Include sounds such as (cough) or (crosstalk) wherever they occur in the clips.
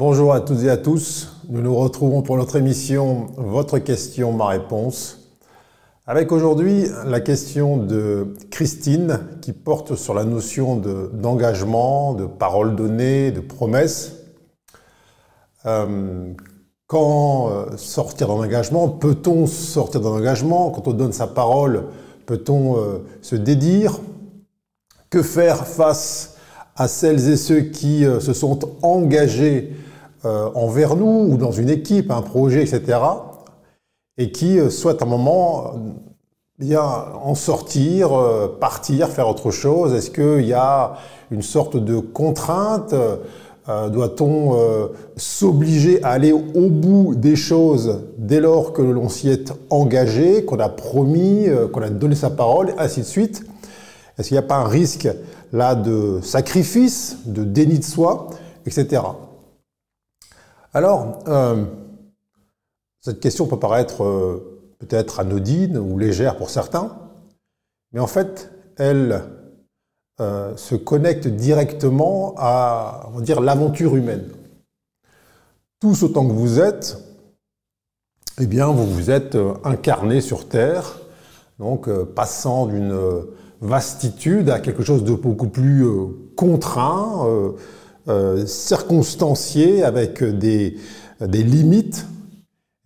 Bonjour à toutes et à tous. Nous nous retrouvons pour notre émission Votre question, ma réponse. Avec aujourd'hui la question de Christine qui porte sur la notion d'engagement, de, parole donnée, de promesse. Euh, quand euh, sortir d'un engagement Peut-on sortir d'un engagement? Quand on donne sa parole, peut-on euh, se dédire? Que faire face à celles et ceux qui se sont engagés euh, envers nous ou dans une équipe, un projet, etc. Et qui euh, souhaitent un moment euh, bien en sortir, partir, faire autre chose Est-ce qu'il y a une sorte de contrainte Doit-on s'obliger à aller au bout des choses dès lors que l'on s'y est engagé, qu'on a promis, qu'on a donné sa parole, ainsi de suite? Est-ce qu'il n'y a pas un risque là de sacrifice, de déni de soi, etc. Alors, euh, cette question peut paraître euh, peut-être anodine ou légère pour certains, mais en fait, elle euh, se connecte directement à, on va dire, l'aventure humaine. Tous autant que vous êtes, eh bien, vous vous êtes incarné sur Terre, donc passant d'une vastitude à quelque chose de beaucoup plus contraint, euh, circonstancié avec des, des limites.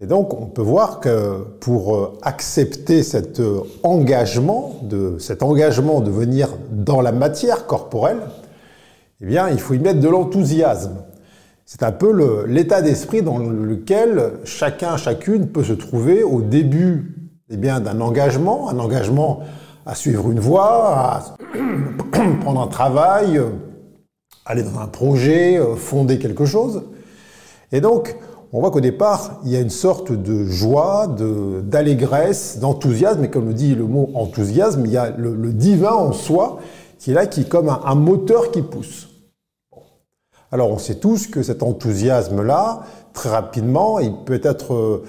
Et donc, on peut voir que pour euh, accepter cet euh, engagement, de, cet engagement de venir dans la matière corporelle, eh bien, il faut y mettre de l'enthousiasme. C'est un peu l'état d'esprit dans lequel chacun, chacune peut se trouver au début eh bien, d'un engagement, un engagement à suivre une voie, à (clears throat) prendre un travail, aller dans un projet, euh, fonder quelque chose. Et donc, on voit qu'au départ, il y a une sorte de joie, d'allégresse, d'enthousiasme. Et comme le dit le mot enthousiasme, il y a le, divin en soi qui est là, qui est comme un, moteur qui pousse. Alors, on sait tous que cet enthousiasme-là, très rapidement, il peut être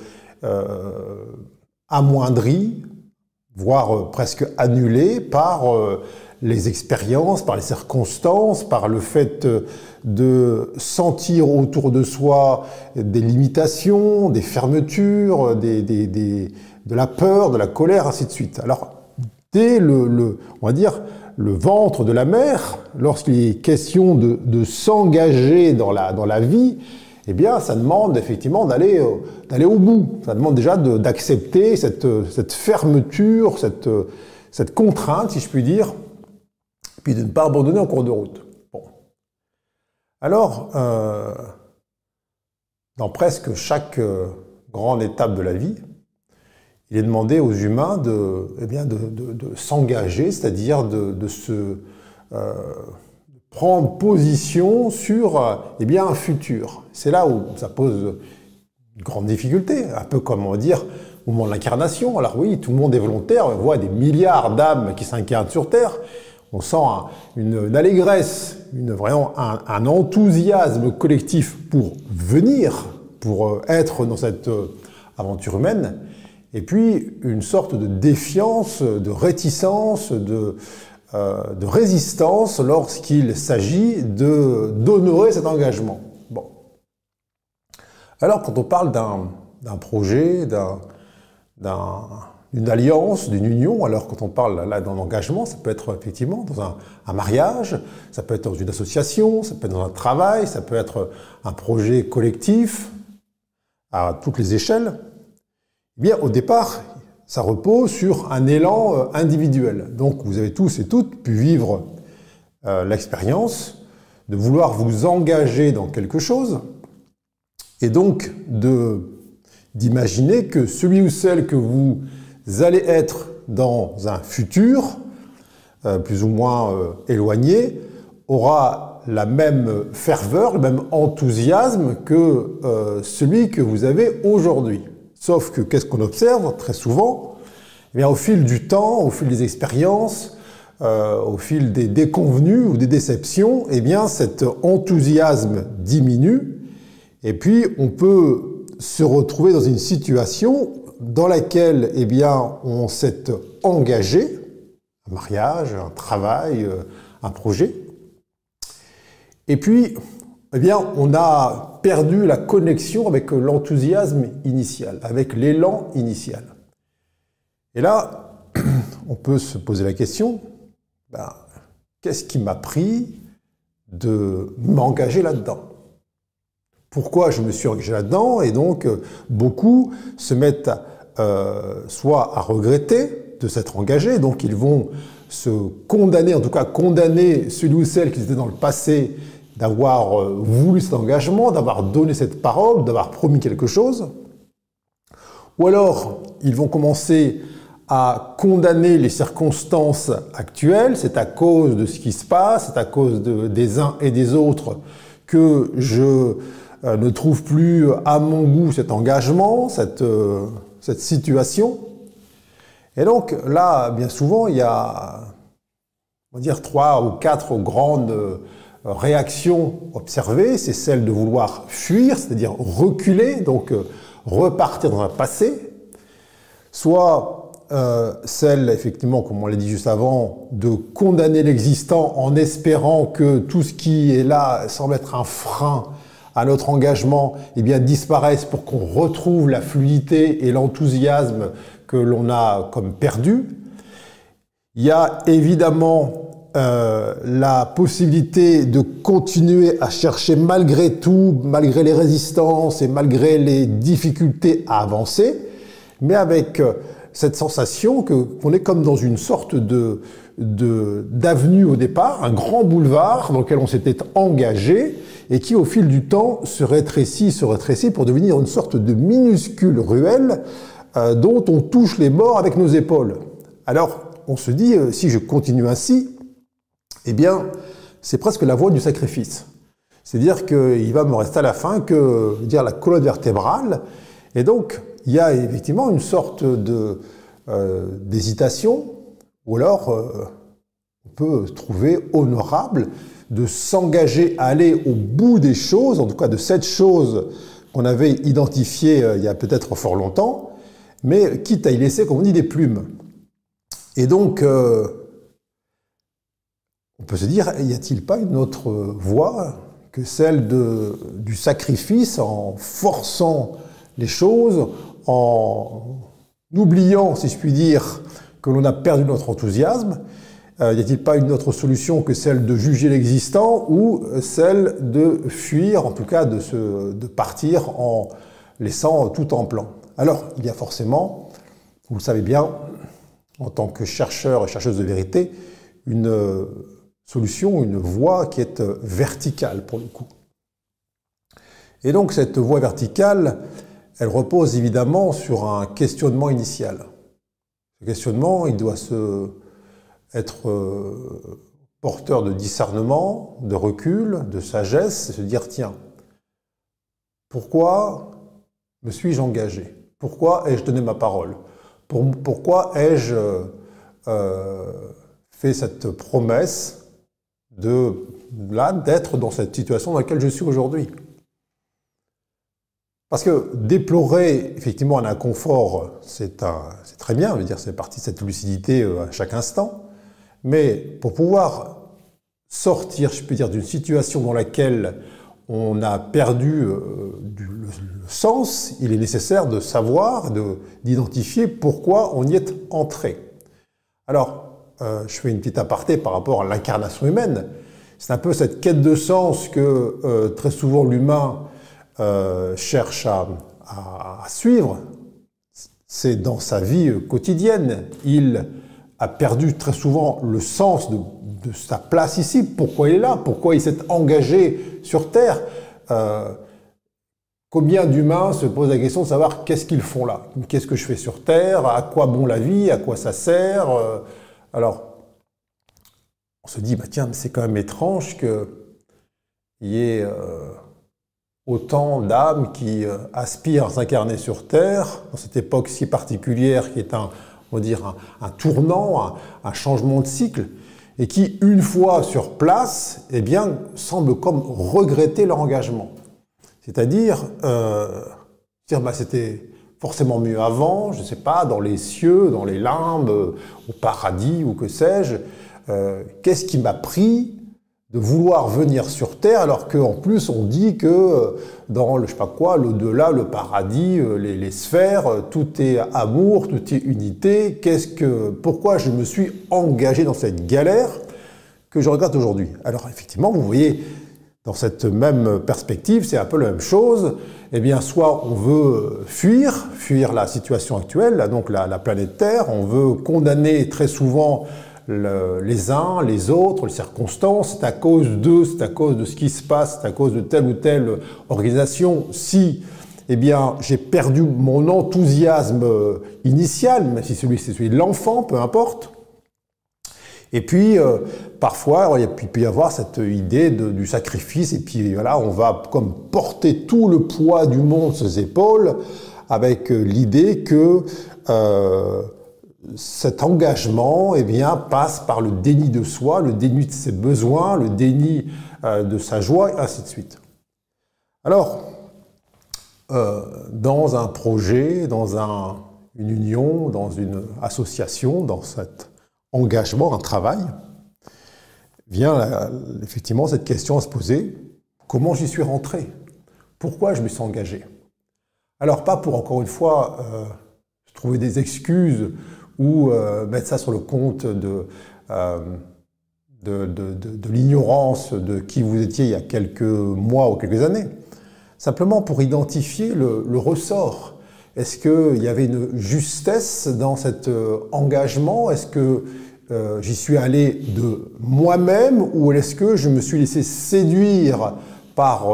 euh, amoindri, voire euh, presque annulé par les expériences, par les circonstances, par le fait de sentir autour de soi des limitations, des fermetures, des, de la peur, de la colère, ainsi de suite. Alors, dès le, on va dire, le ventre de la mère, lorsqu'il est question de, s'engager dans la, dans la vie, eh bien, ça demande effectivement d'aller euh, d'aller au bout. Ça demande déjà d'accepter cette, cette fermeture, cette, cette contrainte, si je puis dire, puis de ne pas abandonner en cours de route. Alors, euh, dans presque chaque euh, grande étape de la vie, il est demandé aux humains de, eh s'engager, c'est-à-dire de, se euh, prendre position sur eh un futur. C'est là où ça pose une grande difficulté, un peu comme on dire au moment de l'incarnation. Alors oui, tout le monde est volontaire, on voit des milliards d'âmes qui s'incarnent sur Terre, on sent une, allégresse, une, vraiment un, enthousiasme collectif pour venir, pour euh, être dans cette euh, aventure humaine, et puis une sorte de défiance, de réticence, de, euh, résistance lorsqu'il s'agit d'honorer cet engagement. Bon. Alors quand on parle d'un projet, d'un d'une alliance, d'une union. Alors quand on parle là d'un engagement, ça peut être effectivement dans un, mariage, ça peut être dans une association, ça peut être dans un travail, ça peut être un projet collectif à toutes les échelles. Eh bien, au départ, ça repose sur un élan euh, individuel. Donc vous avez tous et toutes pu vivre euh, l'expérience de vouloir vous engager dans quelque chose et donc d'imaginer que celui ou celle que vous allez être dans un futur, euh, plus ou moins euh, éloigné, aura la même ferveur, le même enthousiasme que euh, celui que vous avez aujourd'hui. Sauf que qu'est-ce qu'on observe très souvent? Eh Au fil du temps, au fil des expériences, au fil des déconvenus ou des déceptions, eh bien, cet enthousiasme diminue et puis on peut se retrouver dans une situation dans laquelle eh on s'est engagé, un mariage, un travail, euh, un projet. Et puis, eh on a perdu la connexion avec l'enthousiasme initial, avec l'élan initial. Et là, (clears throat) on peut se poser la question, ben, qu'est-ce qui m'a pris de m'engager là-dedans? Pourquoi je me suis engagé là-dedans Et donc, beaucoup se mettent euh, soit à regretter de s'être engagés, donc ils vont se condamner, en tout cas condamner celui ou celle qui était dans le passé d'avoir euh, voulu cet engagement, d'avoir donné cette parole, d'avoir promis quelque chose. Ou alors, ils vont commencer à condamner les circonstances actuelles, c'est à cause de ce qui se passe, c'est à cause des uns et des autres que je euh, ne trouve plus à mon goût cet engagement, cette, euh, cette situation. Et donc là, bien souvent, il y a, on va dire, trois ou quatre grandes réaction observée, c'est celle de vouloir fuir, c'est-à-dire reculer, donc euh, repartir dans un passé, soit euh, celle, effectivement, comme on l'a dit juste avant, de condamner l'existant en espérant que tout ce qui est là semble être un frein à notre engagement, eh bien, disparaisse pour qu'on retrouve la fluidité et l'enthousiasme que l'on a comme perdu. Il y a évidemment euh, la possibilité de continuer à chercher malgré tout, malgré les résistances et malgré les difficultés à avancer, mais avec euh, cette sensation que qu'on est comme dans une sorte de d'avenue au départ, un grand boulevard dans lequel on s'était engagé et qui au fil du temps se rétrécit, se rétrécit pour devenir une sorte de minuscule ruelle euh, dont on touche les bords avec nos épaules. Alors on se dit, si je continue ainsi, eh bien, c'est presque la voie du sacrifice. C'est-à-dire qu'il va me rester à la fin que dire, la colonne vertébrale. Et donc, il y a effectivement une sorte euh, d'hésitation, ou alors euh, on peut trouver honorable de s'engager à aller au bout des choses, en tout cas de cette chose qu'on avait identifiée euh, il y a peut-être fort longtemps, mais quitte à y laisser, comme on dit, des plumes. Et donc, on peut se dire, y a-t-il pas une autre voie que celle de, du sacrifice en forçant les choses, en oubliant, si je puis dire, que l'on a perdu notre enthousiasme euh, Y a-t-il pas une autre solution que celle de juger l'existant ou celle de fuir, en tout cas de, se, de partir en laissant tout en plan? Alors, il y a forcément, vous le savez bien, en tant que chercheur et chercheuse de vérité, une solution, une voie qui est euh, verticale pour le coup. Et donc cette voie verticale, elle repose évidemment sur un questionnement initial. Ce questionnement, il doit se être euh, porteur de discernement, de recul, de sagesse, et se dire tiens, pourquoi me suis-je engagé? Pourquoi ai-je donné ma parole? Pourquoi ai-je euh, fait cette promesse de là d'être dans cette situation dans laquelle je suis aujourd'hui? Parce que déplorer effectivement un inconfort, c'est très bien, c'est partie de cette lucidité euh, à chaque instant. Mais pour pouvoir sortir, je peux dire, d'une situation dans laquelle on a perdu euh, le, sens, il est nécessaire de savoir, d'identifier pourquoi on y est entré. Alors, euh, je fais une petite aparté par rapport à l'incarnation humaine. C'est un peu cette quête de sens que très souvent l'humain euh, cherche à, suivre. C'est dans sa vie quotidienne. Il a perdu très souvent le sens de, sa place ici. Pourquoi il est là? Pourquoi il s'est engagé sur Terre? Combien d'humains se posent la question de savoir qu'est-ce qu'ils font là? Qu'est-ce que je fais sur Terre? À quoi bon la vie? À quoi ça sert? Alors, on se dit, bah tiens, c'est quand même étrange qu'il y ait euh, autant d'âmes qui euh, aspirent à s'incarner sur Terre, dans cette époque si particulière qui est un, on va dire, un, tournant, un, changement de cycle, et qui, une fois sur place, eh bien, semblent comme regretter leur engagement. C'est-à-dire, euh, dire, bah, c'était forcément mieux avant, je ne sais pas, dans les cieux, dans les limbes, au paradis ou que sais-je. Euh, qu'est-ce qui m'a pris de vouloir venir sur Terre, alors qu'en plus on dit que euh, dans le je sais pas quoi, l'au-delà, le paradis, euh, les, sphères, euh, tout est amour, tout est unité. Qu'est-ce que, pourquoi je me suis engagé dans cette galère que je regrette aujourd'hui? Alors effectivement, vous voyez, dans cette même perspective, c'est un peu la même chose. Eh bien, soit on veut fuir, fuir la situation actuelle, donc la, la planète Terre, on veut condamner très souvent les uns, les autres, les circonstances, c'est à cause d'eux, c'est à cause de ce qui se passe, c'est à cause de telle ou telle organisation. Si, eh bien, j'ai perdu mon enthousiasme euh, initial, même si celui c'est celui de l'enfant, peu importe. Et puis, euh, parfois, il peut y avoir cette idée du sacrifice, et puis voilà, on va comme porter tout le poids du monde sur ses épaules, avec euh, l'idée que cet engagement eh bien, passe par le déni de soi, le déni de ses besoins, le déni euh, de sa joie, ainsi de suite. Alors, euh, dans un projet, dans une union, dans une association, dans cet engagement, un travail, vient effectivement cette question à se poser, comment j'y suis rentré? Pourquoi je me suis engagé? Alors pas pour, encore une fois, euh, trouver des excuses ou euh, mettre ça sur le compte euh, de, de, l'ignorance de qui vous étiez il y a quelques mois ou quelques années. Simplement pour identifier le, le ressort. Est-ce qu'il y avait une justesse dans cet euh, engagement? Est-ce que j'y suis allé de moi-même ou est-ce que je me suis laissé séduire par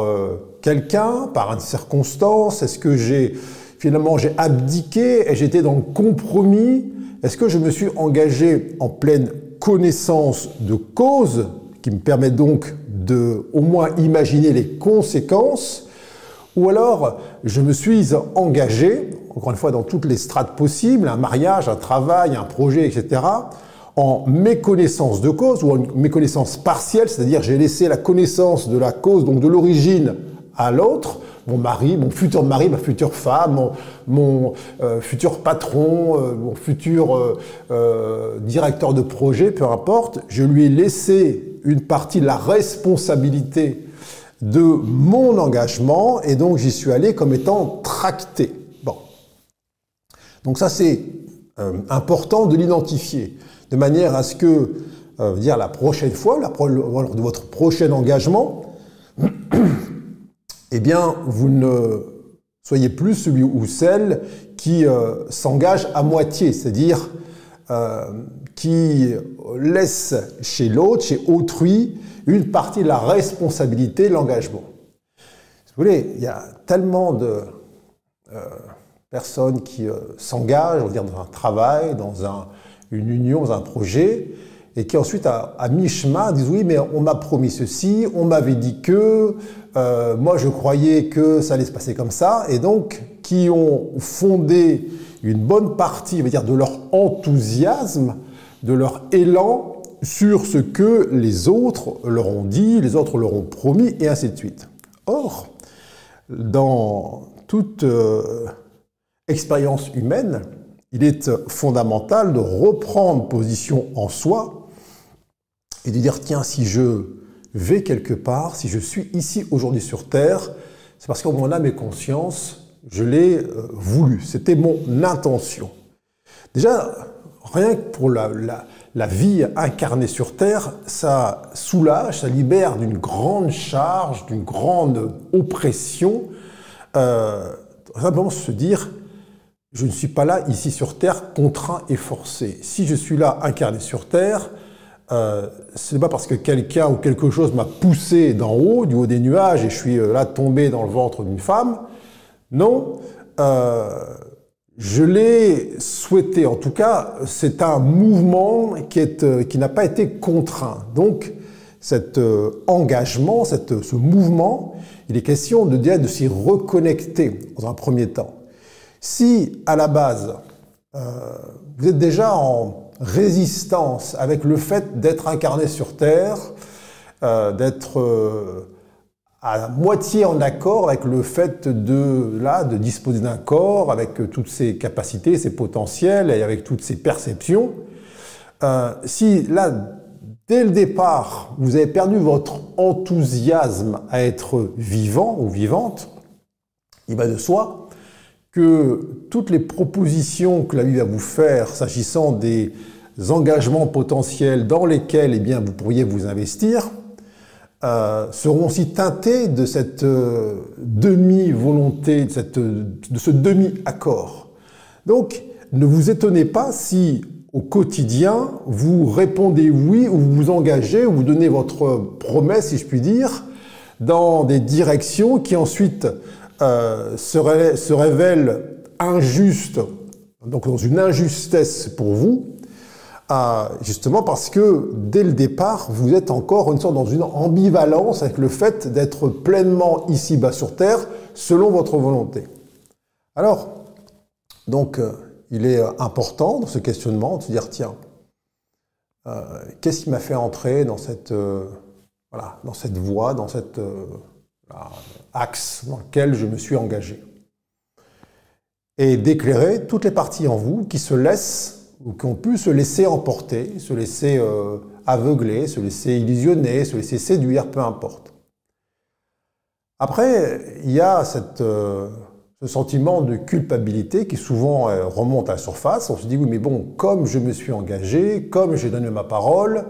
quelqu'un, par une circonstance? Est-ce que j'ai finalement j'ai abdiqué et j'étais dans le compromis est-ce que je me suis engagé en pleine connaissance de cause, qui me permet donc de au moins imaginer les conséquences, ou alors je me suis engagé, encore une fois dans toutes les strates possibles, un mariage, un travail, un projet, etc., en méconnaissance de cause ou en méconnaissance partielle, c'est-à-dire j'ai laissé la connaissance de la cause, donc de l'origine, à l'autre, mon mari, mon futur mari, ma future femme, mon, euh, futur patron, euh, mon futur euh, directeur de projet, peu importe, je lui ai laissé une partie de la responsabilité de mon engagement et donc j'y suis allé comme étant tracté. Bon. Donc ça c'est important de l'identifier de manière à ce que, dire la prochaine fois, lors de votre prochain engagement, eh bien, vous ne soyez plus celui ou celle qui euh, s'engage à moitié, c'est-à-dire euh, qui laisse chez l'autre, chez autrui, une partie de la responsabilité l'engagement. vous voulez, il y a tellement de euh, personnes qui s'engagent, on va dire, dans un travail, dans une union, dans un projet, et qui ensuite, à, mi-chemin, disent oui, mais on m'a promis ceci, on m'avait dit que, euh, moi je croyais que ça allait se passer comme ça, et donc qui ont fondé une bonne partie, on va dire, de leur enthousiasme, de leur élan sur ce que les autres leur ont dit, les autres leur ont promis, et ainsi de suite. Or, dans toute euh, expérience humaine, il est fondamental de reprendre position en soi et de dire, tiens, si je vais quelque part, si je suis ici aujourd'hui sur Terre, c'est parce qu'en mon âme et conscience, je l'ai euh, voulu. C'était mon intention. Déjà, rien que pour la, la, vie incarnée sur Terre, ça soulage, ça libère d'une grande charge, d'une grande oppression. Euh, simplement se dire, je ne suis pas là ici sur Terre contraint et forcé. Si je suis là incarné sur Terre, euh, ce n'est pas parce que quelqu'un ou quelque chose m'a poussé d'en haut, du haut des nuages, et je suis euh, là tombé dans le ventre d'une femme. Non, euh, je l'ai souhaité. En tout cas, c'est un mouvement qui, est, qui n'a pas été contraint. Donc, cet engagement, cette, ce mouvement, il est question de, de s'y reconnecter dans un premier temps. Si, à la base, vous êtes déjà en résistance avec le fait d'être incarné sur Terre, euh, d'être euh, à moitié en accord avec le fait de, là, de disposer d'un corps, avec toutes ses capacités, ses potentiels et avec toutes ses perceptions. Euh, si là, dès le départ, vous avez perdu votre enthousiasme à être vivant ou vivante, il va de soi que toutes les propositions que la vie va vous faire s'agissant des engagements potentiels dans lesquels eh bien, vous pourriez vous investir euh, seront aussi teintées de cette euh, demi-volonté, de, de ce demi-accord. Donc, ne vous étonnez pas si au quotidien, vous répondez oui ou vous vous engagez ou vous donnez votre promesse, si je puis dire, dans des directions qui ensuite euh, se, révèlent injustes, donc dans une injustesse pour vous, euh, justement parce que dès le départ, vous êtes encore une sorte dans une ambivalence avec le fait d'être pleinement ici-bas sur Terre selon votre volonté. Alors, donc, euh, il est important dans ce questionnement de se dire tiens, qu'est-ce qui m'a fait entrer dans cette, voilà, dans cette voie, dans cet axe dans lequel je me suis engagé Et d'éclairer toutes les parties en vous qui se laissent ou qui ont pu se laisser emporter, se laisser aveugler, se laisser illusionner, se laisser séduire, peu importe. Après, il y a cette ce sentiment de culpabilité qui souvent euh, remonte à la surface. On se dit oui mais bon, comme je me suis engagé, comme j'ai donné ma parole,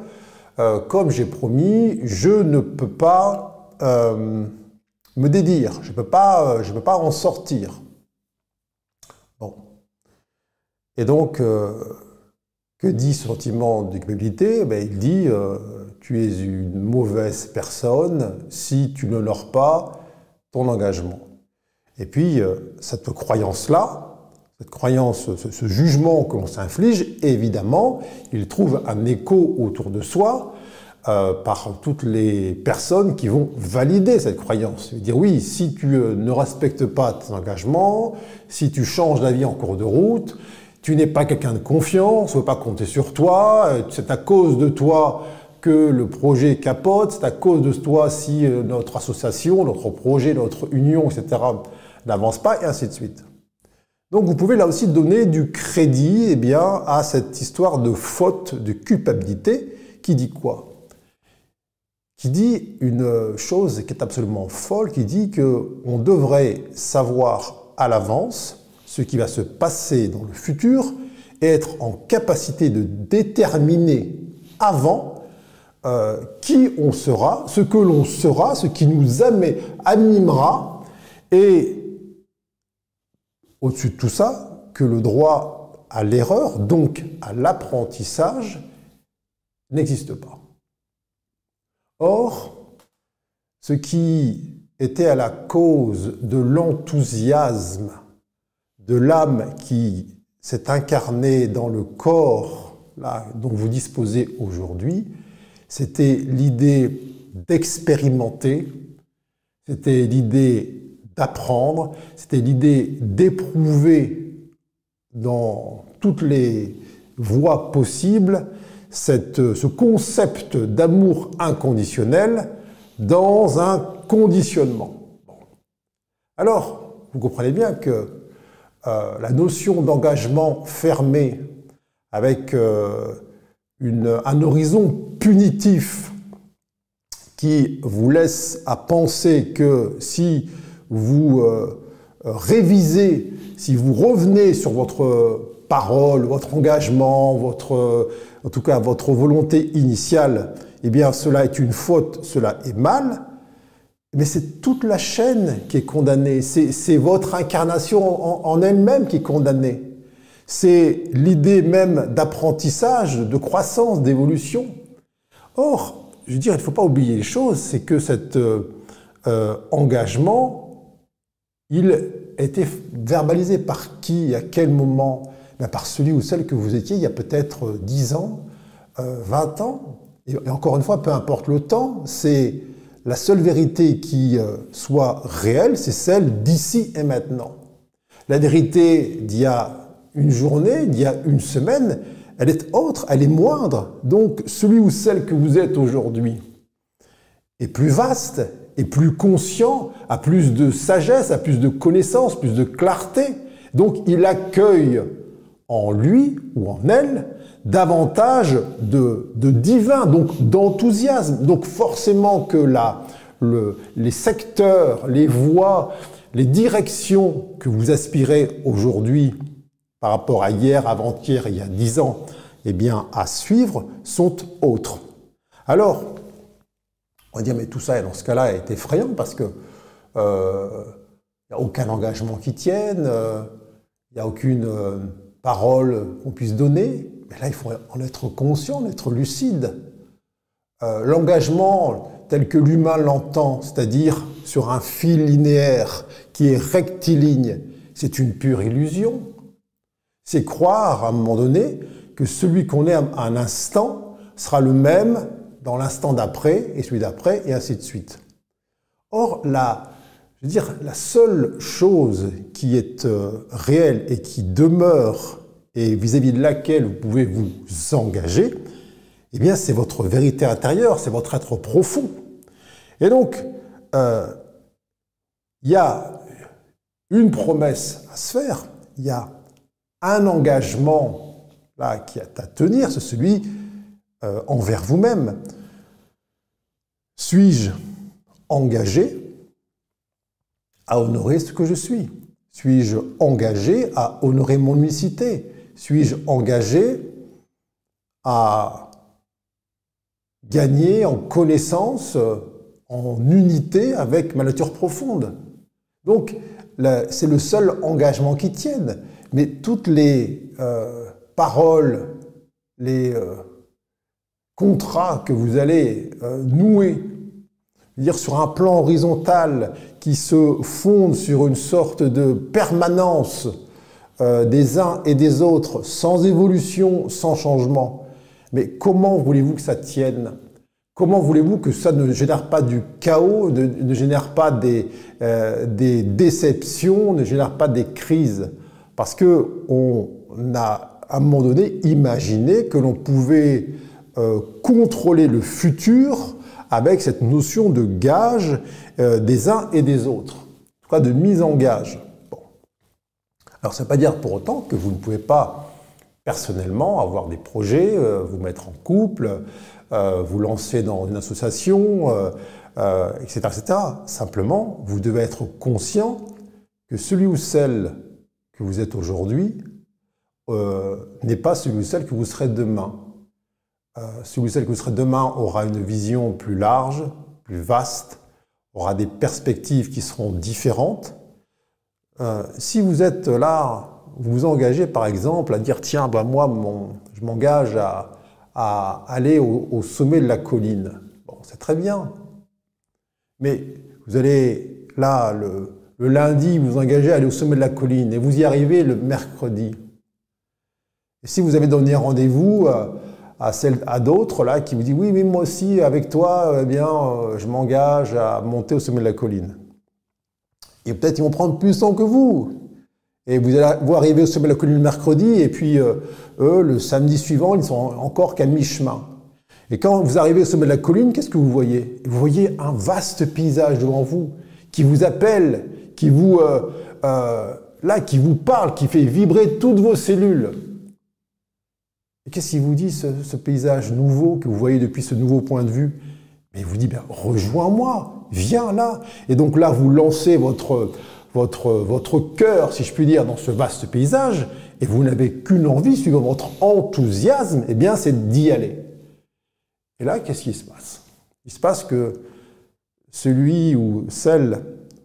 euh, comme j'ai promis, je ne peux pas euh, me dédire, je ne peux, pas, peux pas en sortir. Bon. Et donc, que dit ce sentiment de culpabilité ben, Il dit tu es une mauvaise personne si tu n'honores pas ton engagement. Et puis, euh, cette croyance-là, cette croyance, ce, jugement que l'on s'inflige, évidemment, il trouve un écho autour de soi euh, par toutes les personnes qui vont valider cette croyance. Dire oui, si tu euh, ne respectes pas tes engagements, si tu changes d'avis en cours de route, tu n'es pas quelqu'un de confiance, on ne veut pas compter sur toi, c'est à cause de toi que le projet capote, c'est à cause de toi si notre association, notre projet, notre union, etc., n'avance pas, et ainsi de suite. Donc vous pouvez là aussi donner du crédit eh bien, à cette histoire de faute, de culpabilité, qui dit quoi? Qui dit une chose qui est absolument folle, qui dit qu'on devrait savoir à l'avance ce qui va se passer dans le futur et être en capacité de déterminer avant euh, qui on sera, ce que l'on sera, ce qui nous animera et au-dessus de tout ça, que le droit à l'erreur, donc à l'apprentissage, n'existe pas. Or, ce qui était à la cause de l'enthousiasme de l'âme qui s'est incarnée dans le corps dont vous disposez aujourd'hui, c'était l'idée d'expérimenter, c'était l'idée d'apprendre, c'était l'idée d'éprouver dans toutes les voies possibles cette, ce concept d'amour inconditionnel dans un conditionnement. Alors, vous comprenez bien que euh, la notion d'engagement fermé avec euh, un horizon punitif qui vous laisse à penser que si vous euh, révisez, si vous revenez sur votre parole, votre engagement, votre, en tout cas votre volonté initiale, eh bien cela est une faute, cela est mal, mais c'est toute la chaîne qui est condamnée, c'est votre incarnation en, elle-même qui est condamnée. C'est l'idée même d'apprentissage, de croissance, d'évolution. Or, je veux dire, il ne faut pas oublier les choses, c'est que cet euh, euh engagement, il était verbalisé par qui, à quel moment ben Par celui ou celle que vous étiez il y a peut-être 10 ans, 20 euh, ans. Et encore une fois, peu importe le temps, c'est la seule vérité qui euh, soit réelle, c'est celle d'ici et maintenant. La vérité d'il y a une journée, d'il y a une semaine, elle est autre, elle est moindre. Donc celui ou celle que vous êtes aujourd'hui est plus vaste, est plus conscient, a plus de sagesse, a plus de connaissance, plus de clarté. Donc il accueille en lui ou en elle davantage de, divin, donc d'enthousiasme. Donc forcément que la, les secteurs, les voies, les directions que vous aspirez aujourd'hui par rapport à hier, avant-hier, il y a dix ans, eh bien, à suivre, sont autres. Alors, on va dire, mais tout ça, dans ce cas-là, est effrayant parce que euh, n'y a aucun engagement qui tienne, euh, il n'y a aucune euh, parole qu'on puisse donner. Mais là, il faut en être conscient, être lucide. L'engagement tel que l'humain l'entend, c'est-à-dire sur un fil linéaire qui est rectiligne, c'est une pure illusion. C'est croire à un moment donné que celui qu'on est à un instant sera le même dans l'instant d'après et celui d'après et ainsi de suite. Or, la, je veux dire, la seule chose qui est euh, réelle et qui demeure et vis-à-vis de laquelle vous pouvez vous engager, eh bien, c'est votre vérité intérieure, c'est votre être profond. Et donc, euh, il y a une promesse à se faire, il y a un engagement là qui est à tenir, c'est celui euh, envers vous-même. Suis-je engagé à honorer ce que je suis. Suis-je engagé à honorer mon unicité? Suis-je engagé à gagner en connaissance, en unité avec ma nature profonde? Donc, c'est le seul engagement qui tienne. Mais toutes les euh, paroles, les euh, contrats que vous allez euh, nouer, dire sur un plan horizontal qui se fonde sur une sorte de permanence des uns et des autres, sans évolution, sans changement. Mais comment voulez-vous que ça tienne? Comment voulez-vous que ça ne génère pas du chaos, ne, génère pas des, des déceptions, ne génère pas des crises? Parce qu'on a à un moment donné imaginé que l'on pouvait euh, contrôler le futur avec cette notion de gage euh, des uns et des autres, de mise en gage. Alors ça ne veut pas dire pour autant que vous ne pouvez pas personnellement avoir des projets, euh, vous mettre en couple, vous lancer dans une association, etc., etc. Simplement, vous devez être conscient que celui ou celle que vous êtes aujourd'hui euh, n'est pas celui ou celle que vous serez demain. Celui celle que vous serez demain aura une vision plus large, plus vaste, aura des perspectives qui seront différentes. Euh, si vous êtes là, vous vous engagez par exemple à dire tiens, bah, moi, je m'engage à, aller au, sommet de la colline. Bon, c'est très bien. Mais vous allez là, le, le lundi, vous vous engagez à aller au sommet de la colline et vous y arrivez le mercredi. Et si vous avez donné rendez-vous euh, à, à d'autres là qui vous disent oui, mais moi aussi avec toi, eh bien, euh, je m'engage à monter au sommet de la colline. Et peut-être ils vont prendre plus de temps que vous. Et vous allez vous au sommet de la colline le mercredi, et puis euh, eux, le samedi suivant, ils sont encore qu'à mi-chemin. Et quand vous arrivez au sommet de la colline, qu'est-ce que vous voyez? Vous voyez un vaste paysage devant vous qui vous appelle qui vous, euh, euh, là, qui vous parle, qui fait vibrer toutes vos cellules. Qu'est-ce qu'il vous dit, ce, paysage nouveau que vous voyez depuis ce nouveau point de vue? Mais il vous dit, ben, rejoins-moi, viens là. Et donc là, vous lancez votre, votre, votre cœur, si je puis dire, dans ce vaste paysage, et vous n'avez qu'une envie, suivant votre enthousiasme, eh bien, c'est d'y aller. Et là, qu'est-ce qui se passe? Il se passe que celui ou celle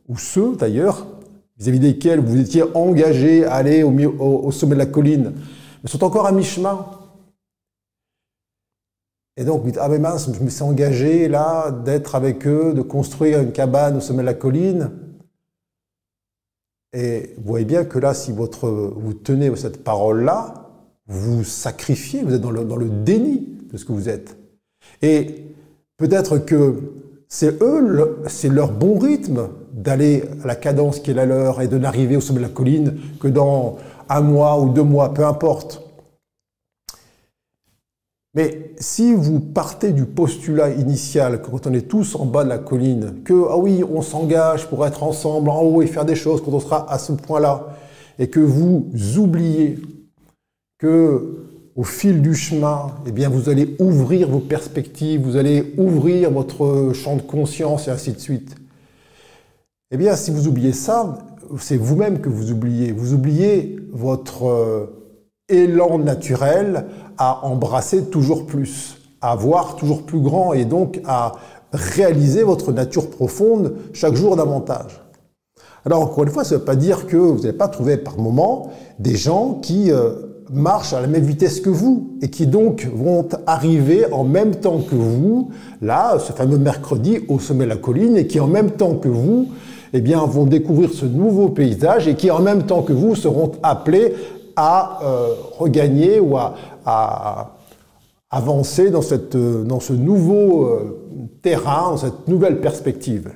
ou ceux d'ailleurs, vis-à-vis desquels vous étiez engagés à aller au, sommet de la colline, sont encore à mi-chemin. Et donc, ah mais mince, je me suis engagé là d'être avec eux, de construire une cabane au sommet de la colline. Et vous voyez bien que là, si vous tenez cette parole-là, vous sacrifiez, vous êtes dans le, dans le déni de ce que vous êtes. Et peut-être que c'est eux, c'est leur bon rythme d'aller à la cadence qui est la leur et de n'arriver au sommet de la colline que dans un mois ou deux mois, peu importe. Mais si vous partez du postulat initial, quand on est tous en bas de la colline, que, ah oui, on s'engage pour être ensemble en haut et faire des choses quand on sera à ce point-là, et que vous oubliez que au fil du chemin, eh bien, vous allez ouvrir vos perspectives, vous allez ouvrir votre champ de conscience et ainsi de suite. Eh bien, si vous oubliez ça, c'est vous-même que vous oubliez. Vous oubliez votre euh, élan naturel à embrasser toujours plus, à voir toujours plus grand et donc à réaliser votre nature profonde chaque jour davantage. Alors encore une fois, ça ne veut pas dire que vous n'allez pas trouver par moment des gens qui euh, marchent à la même vitesse que vous et qui donc vont arriver en même temps que vous, là, ce fameux mercredi au sommet de la colline, et qui en même temps que vous, eh bien, vont découvrir ce nouveau paysage et qui en même temps que vous seront appelés à euh, regagner ou à, avancer dans, cette, dans ce nouveau euh, terrain, dans cette nouvelle perspective.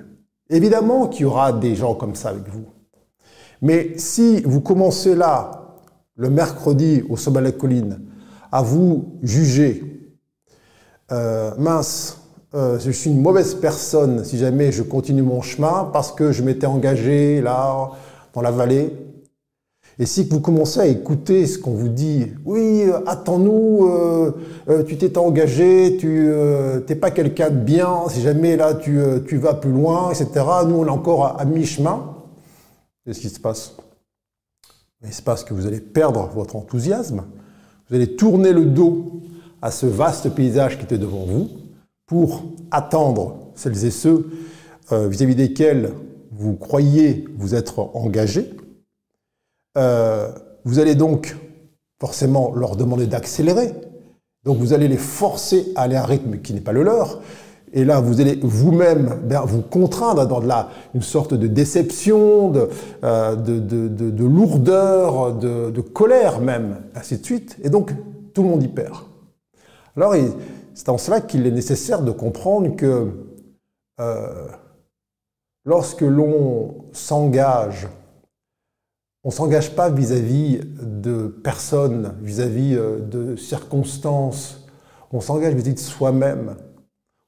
Évidemment qu'il y aura des gens comme ça avec vous. Mais si vous commencez là le mercredi au sommet de la colline à vous juger, euh, mince, euh, je suis une mauvaise personne si jamais je continue mon chemin parce que je m'étais engagé là dans la vallée. Et si vous commencez à écouter ce qu'on vous dit, oui, attends-nous, euh, tu t'es engagé, tu n'es pas quelqu'un de bien, si jamais là tu, vas plus loin, etc. Nous, on est encore à, mi-chemin. Qu'est-ce qui se passe? Il se passe que vous allez perdre votre enthousiasme, vous allez tourner le dos à ce vaste paysage qui était devant vous pour attendre celles et ceux euh, vis-à-vis desquels vous croyez vous être engagé. Euh, vous allez donc forcément leur demander d'accélérer. Donc vous allez les forcer à aller à un rythme qui n'est pas le leur. Et là, vous allez vous-même ben, vous contraindre dans de la, une sorte de déception, de, euh, de, de, de lourdeur, de, colère même, ainsi de suite. Et donc, tout le monde y perd. Alors, c'est en cela qu'il est nécessaire de comprendre que euh, lorsque l'on s'engage, on ne s'engage pas vis-à-vis de personnes, vis-à-vis euh, de circonstances, on s'engage vis-à-vis de soi-même.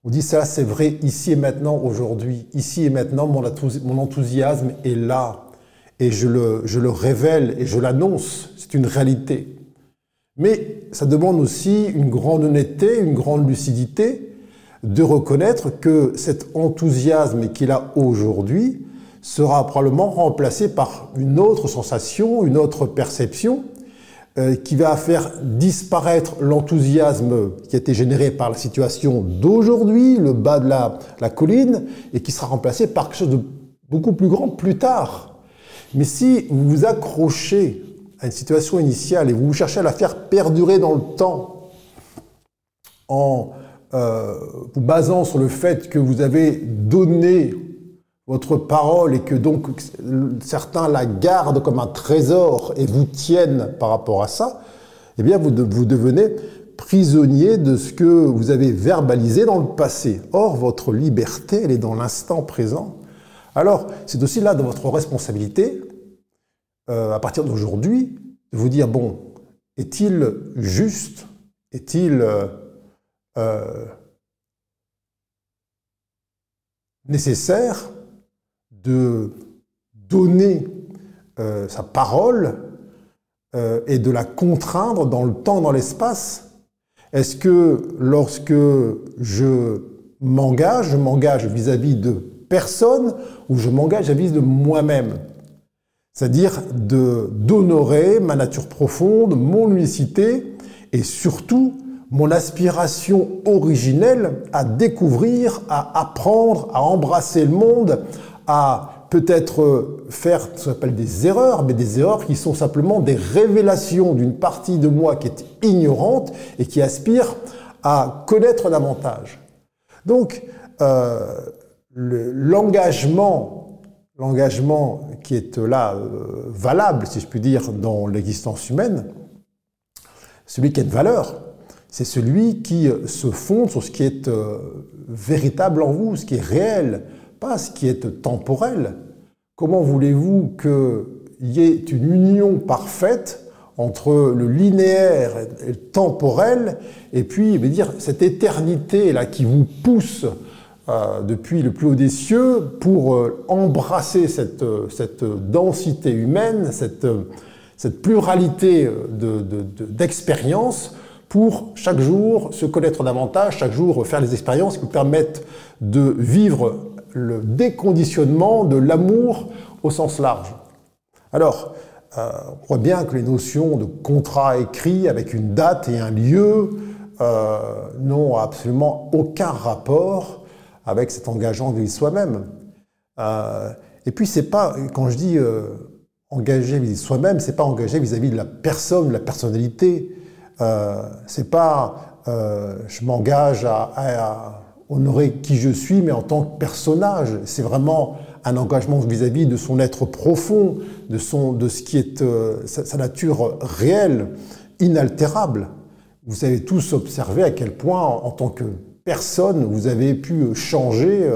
On dit ça, c'est vrai ici et maintenant, aujourd'hui. Ici et maintenant, mon enthousiasme est là. Et je le, je le révèle et je l'annonce. C'est une réalité. Mais ça demande aussi une grande honnêteté, une grande lucidité de reconnaître que cet enthousiasme qu'il a aujourd'hui sera probablement remplacé par une autre sensation, une autre perception, euh, qui va faire disparaître l'enthousiasme qui a été généré par la situation d'aujourd'hui, le bas de la, colline, et qui sera remplacé par quelque chose de beaucoup plus grand plus tard. Mais si vous vous accrochez à une situation initiale et vous cherchez à la faire perdurer dans le temps, en euh, vous basant sur le fait que vous avez donné votre parole et que donc certains la gardent comme un trésor et vous tiennent par rapport à ça, eh bien vous, vous devenez prisonnier de ce que vous avez verbalisé dans le passé. Or, votre liberté, elle est dans l'instant présent. Alors, c'est aussi là de votre responsabilité, euh, à partir d'aujourd'hui, de vous dire, bon, est-il juste? Est-il euh, euh, nécessaire? De donner euh, sa parole euh, et de la contraindre dans le temps, dans l'espace Est-ce que lorsque je m'engage, je m'engage vis-à-vis de personne ou je m'engage vis-à-vis de moi-même? C'est-à-dire d'honorer ma nature profonde, mon unicité et surtout mon aspiration originelle à découvrir, à apprendre, à embrasser le monde, à peut-être faire ce qu'on appelle des erreurs, mais des erreurs qui sont simplement des révélations d'une partie de moi qui est ignorante et qui aspire à connaître davantage. Donc, euh, l'engagement, l'engagement qui est là euh, valable, si je puis dire, dans l'existence humaine, celui qui a de valeur, c'est celui qui se fonde sur ce qui est euh, véritable en vous, ce qui est réel, pas ce qui est temporel. Comment voulez-vous qu'il y ait une union parfaite entre le linéaire et le temporel, et puis veut dire, cette éternité-là qui vous pousse euh, depuis le plus haut des cieux pour euh, embrasser cette, cette, densité humaine, cette, cette pluralité d'expériences, de, pour chaque jour se connaître davantage, chaque jour faire des expériences qui vous permettent de vivre le déconditionnement de l'amour au sens large. Alors, euh, on voit bien que les notions de contrat écrit avec une date et un lieu euh, n'ont absolument aucun rapport avec cet engagement de soi-même. Euh, et puis, c'est pas, quand je dis engagé vis-à-vis de soi-même, c'est pas engagé vis-à-vis de la personne, de la personnalité. C'est pas je m'engage à, honorer qui je suis, mais en tant que personnage. C'est vraiment un engagement vis-à-vis de son être profond, de, son, de ce qui est euh, sa, nature réelle, inaltérable. Vous avez tous observé à quel point, en, tant que personne, vous avez pu changer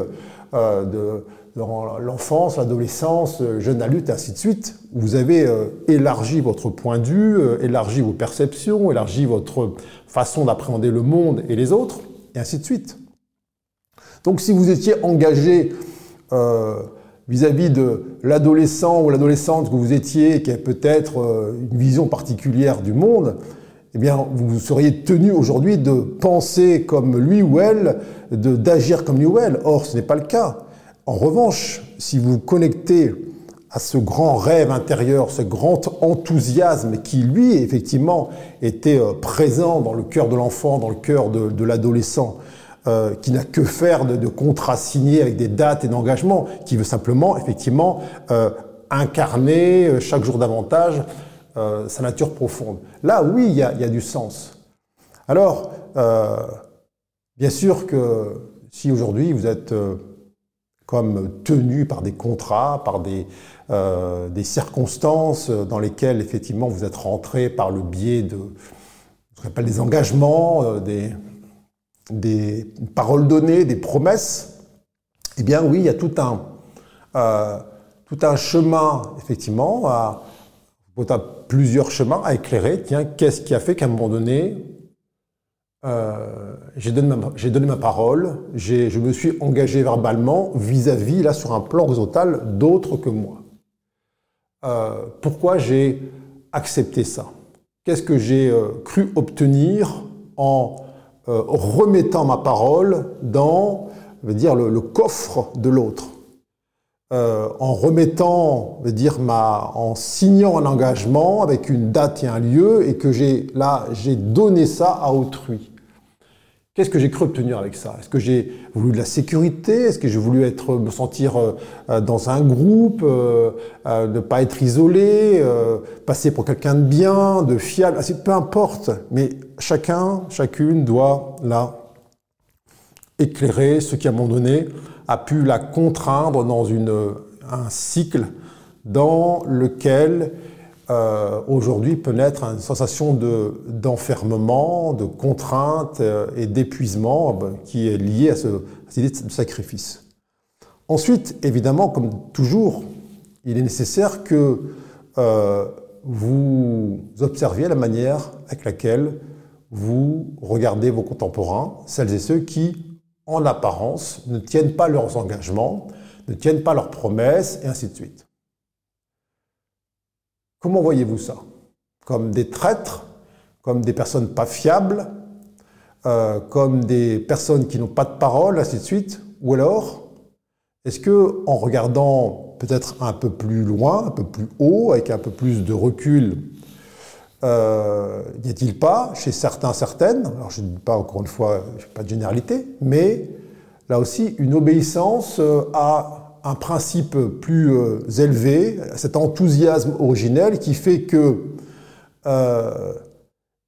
euh, de, dans l'enfance, l'adolescence, jeune adulte, ainsi de suite. Vous avez euh, élargi votre point de vue, euh, élargi vos perceptions, élargi votre façon d'appréhender le monde et les autres, et ainsi de suite. Donc si vous étiez engagé euh, vis-à-vis de l'adolescent ou l'adolescente que vous étiez, qui a peut-être euh, une vision particulière du monde, eh bien, vous seriez tenu aujourd'hui de penser comme lui ou elle, d'agir comme lui ou elle. Or, ce n'est pas le cas. En revanche, si vous vous connectez à ce grand rêve intérieur, ce grand enthousiasme qui, lui, effectivement, était euh, présent dans le cœur de l'enfant, dans le cœur de, de l'adolescent, euh, qui n'a que faire de, contrats signés avec des dates et d'engagements, qui veut simplement, effectivement, euh, incarner euh, chaque jour davantage sa nature profonde. Là, oui, il y a, du sens. Alors, bien sûr que si aujourd'hui vous êtes comme tenu par des contrats, par des, circonstances dans lesquelles effectivement vous êtes rentré par le biais de ce qu'on appelle des engagements, des, des paroles données, des promesses, eh bien oui, il y a tout un, euh, tout un chemin, effectivement, à, à plusieurs chemins à éclairer. Tiens, qu'est-ce qui a fait qu'à un moment donné, euh, j'ai donné, ma parole, je me suis engagé verbalement vis-à-vis, -vis, là, sur un plan horizontal, d'autres que moi. Euh, pourquoi j'ai accepté ça? Qu'est-ce que j'ai cru obtenir en euh, remettant ma parole dans dire, le, coffre de l'autre. Euh, en remettant, dire ma, en signant un engagement avec une date et un lieu, et que j'ai là j'ai donné ça à autrui. Qu'est-ce que j'ai cru obtenir avec ça? Est-ce que j'ai voulu de la sécurité? Est-ce que j'ai voulu être, me sentir euh, dans un groupe, ne pas être isolé, passer pour quelqu'un de bien, de fiable? Peu importe, mais chacun, chacune doit là éclairer ce qui, à un moment donné, a pu la contraindre dans une, un cycle dans lequel euh, aujourd'hui peut naître une sensation de, d'enfermement, de contrainte euh, et d'épuisement ben, qui est liée à, ce, à cette idée de sacrifice. Ensuite, évidemment, comme toujours, il est nécessaire que euh, vous observiez la manière avec laquelle vous regardez vos contemporains, celles et ceux qui, en apparence, ne tiennent pas leurs engagements, ne tiennent pas leurs promesses, et ainsi de suite. Comment voyez-vous ça? Comme des traîtres Comme des personnes pas fiables euh, Comme des personnes qui n'ont pas de parole, ainsi de suite? Ou alors, est-ce que en regardant peut-être un peu plus loin, un peu plus haut, avec un peu plus de recul, euh, n'y a-t-il pas, chez certains, certaines, alors je ne dis pas encore une fois, je pas de généralité, mais là aussi une obéissance euh, à un principe plus euh, élevé, cet enthousiasme originel qui fait que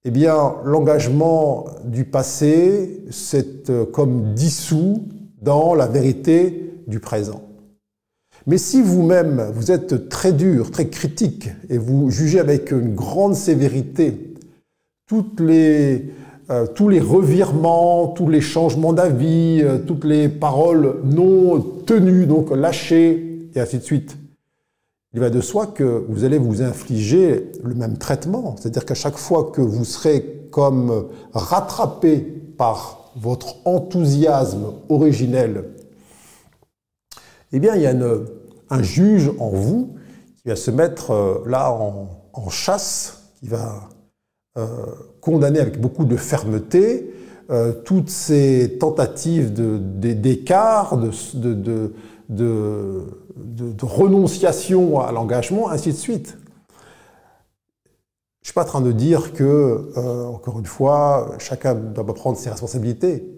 eh bien, l'engagement du passé s'est comme dissous dans la vérité du présent. Mais si vous-même, vous êtes très dur, très critique, et vous jugez avec une grande sévérité les, euh, tous les revirements, tous les changements d'avis, euh, toutes les paroles non tenues, donc lâchées, et ainsi de suite. Il va de soi que vous allez vous infliger le même traitement, c'est-à-dire qu'à chaque fois que vous serez comme rattrapé par votre enthousiasme originel, eh bien, il y a une, un juge en vous qui va se mettre euh, là en, chasse, qui va condamner avec beaucoup de fermeté toutes ces tentatives d'écart, de, de, de, renonciation à l'engagement, ainsi de suite. Je ne suis pas en train de dire que, euh, encore une fois, chacun doit prendre ses responsabilités,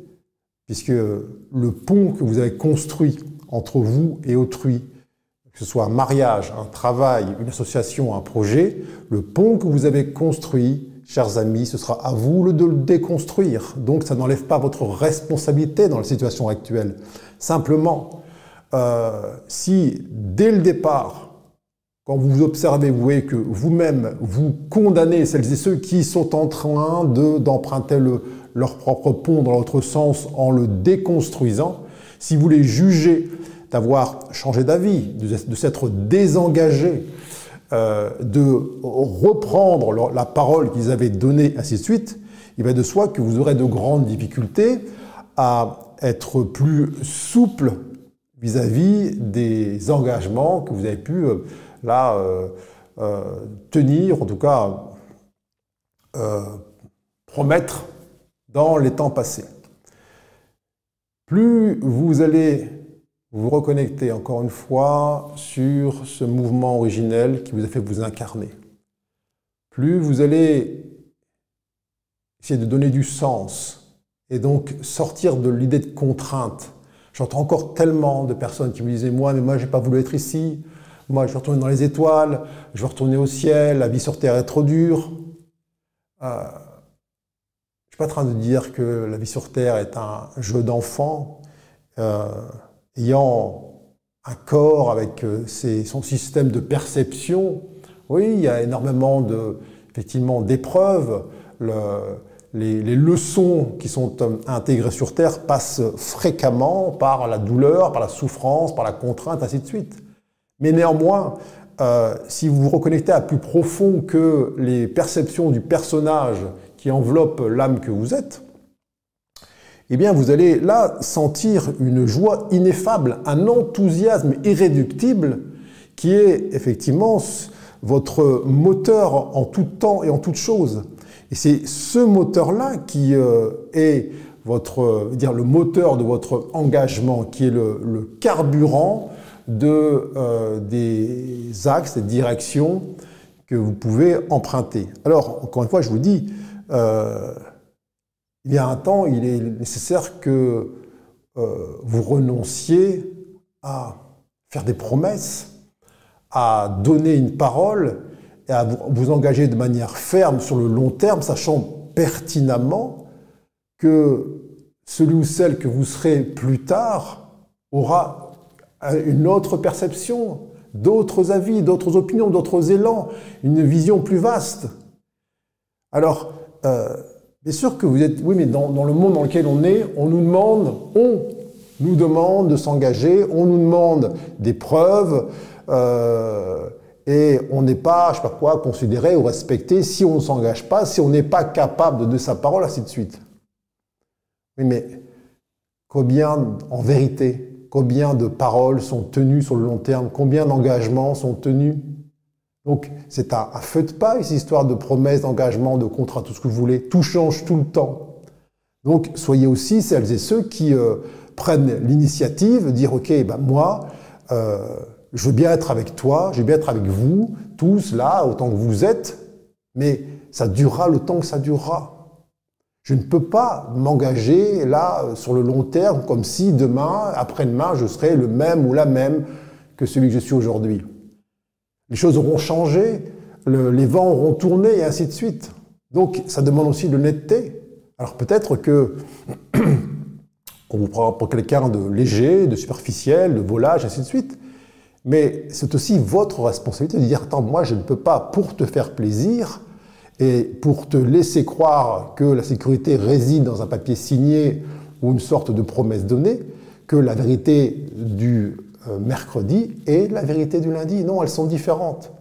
puisque le pont que vous avez construit entre vous et autrui, que ce soit un mariage, un travail, une association, un projet, le pont que vous avez construit, chers amis, ce sera à vous de le déconstruire. Donc ça n'enlève pas votre responsabilité dans la situation actuelle. Simplement, euh, si dès le départ, quand vous vous observez, vous voyez que vous-même, vous condamnez celles et ceux qui sont en train d'emprunter leur propre pont dans l'autre sens en le déconstruisant, si vous les jugez d'avoir changé d'avis, de, s'être désengagés, euh, de reprendre la parole qu'ils avaient donnée, ainsi de suite, il va de soi que vous aurez de grandes difficultés à être plus souple vis-à-vis des engagements que vous avez pu euh, là euh, tenir, en tout cas promettre dans les temps passés. Plus vous allez vous reconnecter encore une fois sur ce mouvement originel qui vous a fait vous incarner, plus vous allez essayer de donner du sens et donc sortir de l'idée de contrainte J'entends encore tellement de personnes qui me disaient Moi, mais moi, j'ai pas voulu être ici. Moi, je vais retourner dans les étoiles. Je vais retourner au ciel. La vie sur Terre est trop dure. Euh, je suis pas en train de dire que la vie sur Terre est un jeu d'enfant. Euh, ayant un corps avec euh, son système de perception, oui, il y a énormément effectivement d'épreuves. Le, les, leçons qui sont euh, intégrées sur Terre passent fréquemment par la douleur, par la souffrance, par la contrainte, ainsi de suite. Mais néanmoins, euh, si vous vous reconnectez à plus profond que les perceptions du personnage qui enveloppe l'âme que vous êtes, eh bien vous allez là sentir une joie ineffable, un enthousiasme irréductible qui est effectivement votre moteur en tout temps et en toute chose. Et c'est ce moteur-là qui euh, est votre, euh, dire, le moteur de votre engagement, qui est le, carburant de, euh, des axes, des directions que vous pouvez emprunter. Alors, encore une fois, je vous dis, il y a un temps, il est nécessaire que vous renonciez à faire des promesses, à donner une parole et à vous engager de manière ferme sur le long terme, sachant pertinemment que celui ou celle que vous serez plus tard aura une autre perception, d'autres avis, d'autres opinions, d'autres élans, une vision plus vaste. Alors, euh, bien sûr que vous êtes, oui, mais dans, le monde dans lequel on est, on nous demande, on nous demande de s'engager, on nous demande des preuves. Euh, et on n'est pas, je sais pas quoi, considéré ou respecté si on ne s'engage pas, si on n'est pas capable de sa parole, ainsi de suite. Oui, mais combien, en vérité, combien de paroles sont tenues sur le long terme? Combien d'engagements sont tenus Donc, c'est un, feu de paille, cette histoire de promesses, d'engagement, de contrat, tout ce que vous voulez. Tout change tout le temps. Donc, soyez aussi celles et ceux qui euh, prennent l'initiative dire, OK, ben moi, euh, je veux bien être avec toi, je veux bien être avec vous, tous là, autant que vous êtes, mais ça durera le temps que ça durera. Je ne peux pas m'engager là sur le long terme comme si demain, après-demain, je serais le même ou la même que celui que je suis aujourd'hui. Les choses auront changé, les vents auront tourné et ainsi de suite. Donc ça demande aussi de l'honnêteté. Alors peut-être que (clears throat) on vous prend pour quelqu'un de léger, de superficiel, de volage, ainsi de suite. Mais c'est aussi votre responsabilité de dire, attends, moi je ne peux pas, pour te faire plaisir et pour te laisser croire que la sécurité réside dans un papier signé ou une sorte de promesse donnée, que la vérité du mercredi est la vérité du lundi. Non, elles sont différentes.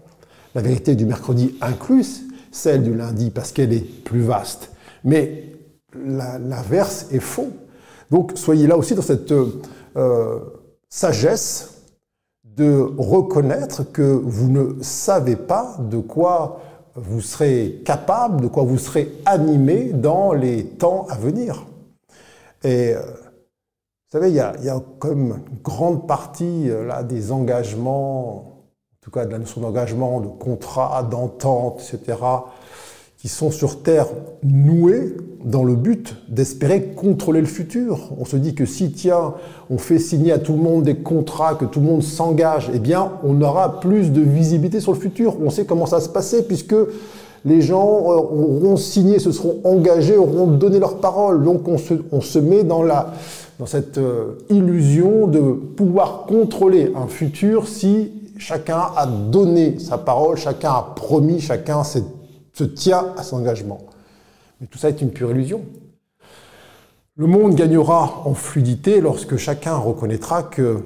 La vérité du mercredi inclus celle du lundi parce qu'elle est plus vaste. Mais l'inverse est faux. Donc soyez là aussi dans cette euh, sagesse de reconnaître que vous ne savez pas de quoi vous serez capable, de quoi vous serez animé dans les temps à venir. Et euh, vous savez, il y a, comme une grande partie euh, là, des engagements, en tout cas de la notion d'engagement, de contrat, d'entente, etc., qui sont sur Terre noués dans le but d'espérer contrôler le futur. On se dit que si, tiens, on fait signer à tout le monde des contrats, que tout le monde s'engage, eh bien, on aura plus de visibilité sur le futur. On sait comment ça se passer puisque les gens euh, auront signé, se seront engagés, auront donné leur parole. Donc on se met dans, la, dans cette euh, illusion de pouvoir contrôler un futur si chacun a donné sa parole, chacun a promis, chacun se tient à son engagement. Mais tout ça est une pure illusion. Le monde gagnera en fluidité lorsque chacun reconnaîtra que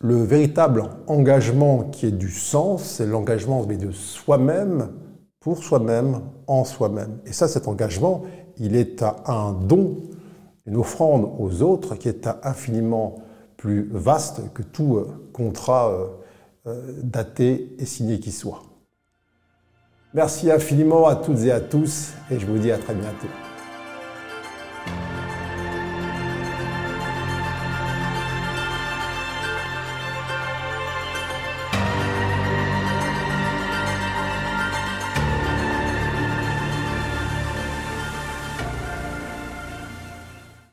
le véritable engagement qui est du sens, c'est l'engagement de soi-même, pour soi-même, en soi-même. Et ça, cet engagement, il est un don, une offrande aux autres qui est infiniment plus vaste que tout euh, contrat euh, euh, daté et signé qui soit. Merci infiniment à toutes et à tous et je vous dis à très bientôt.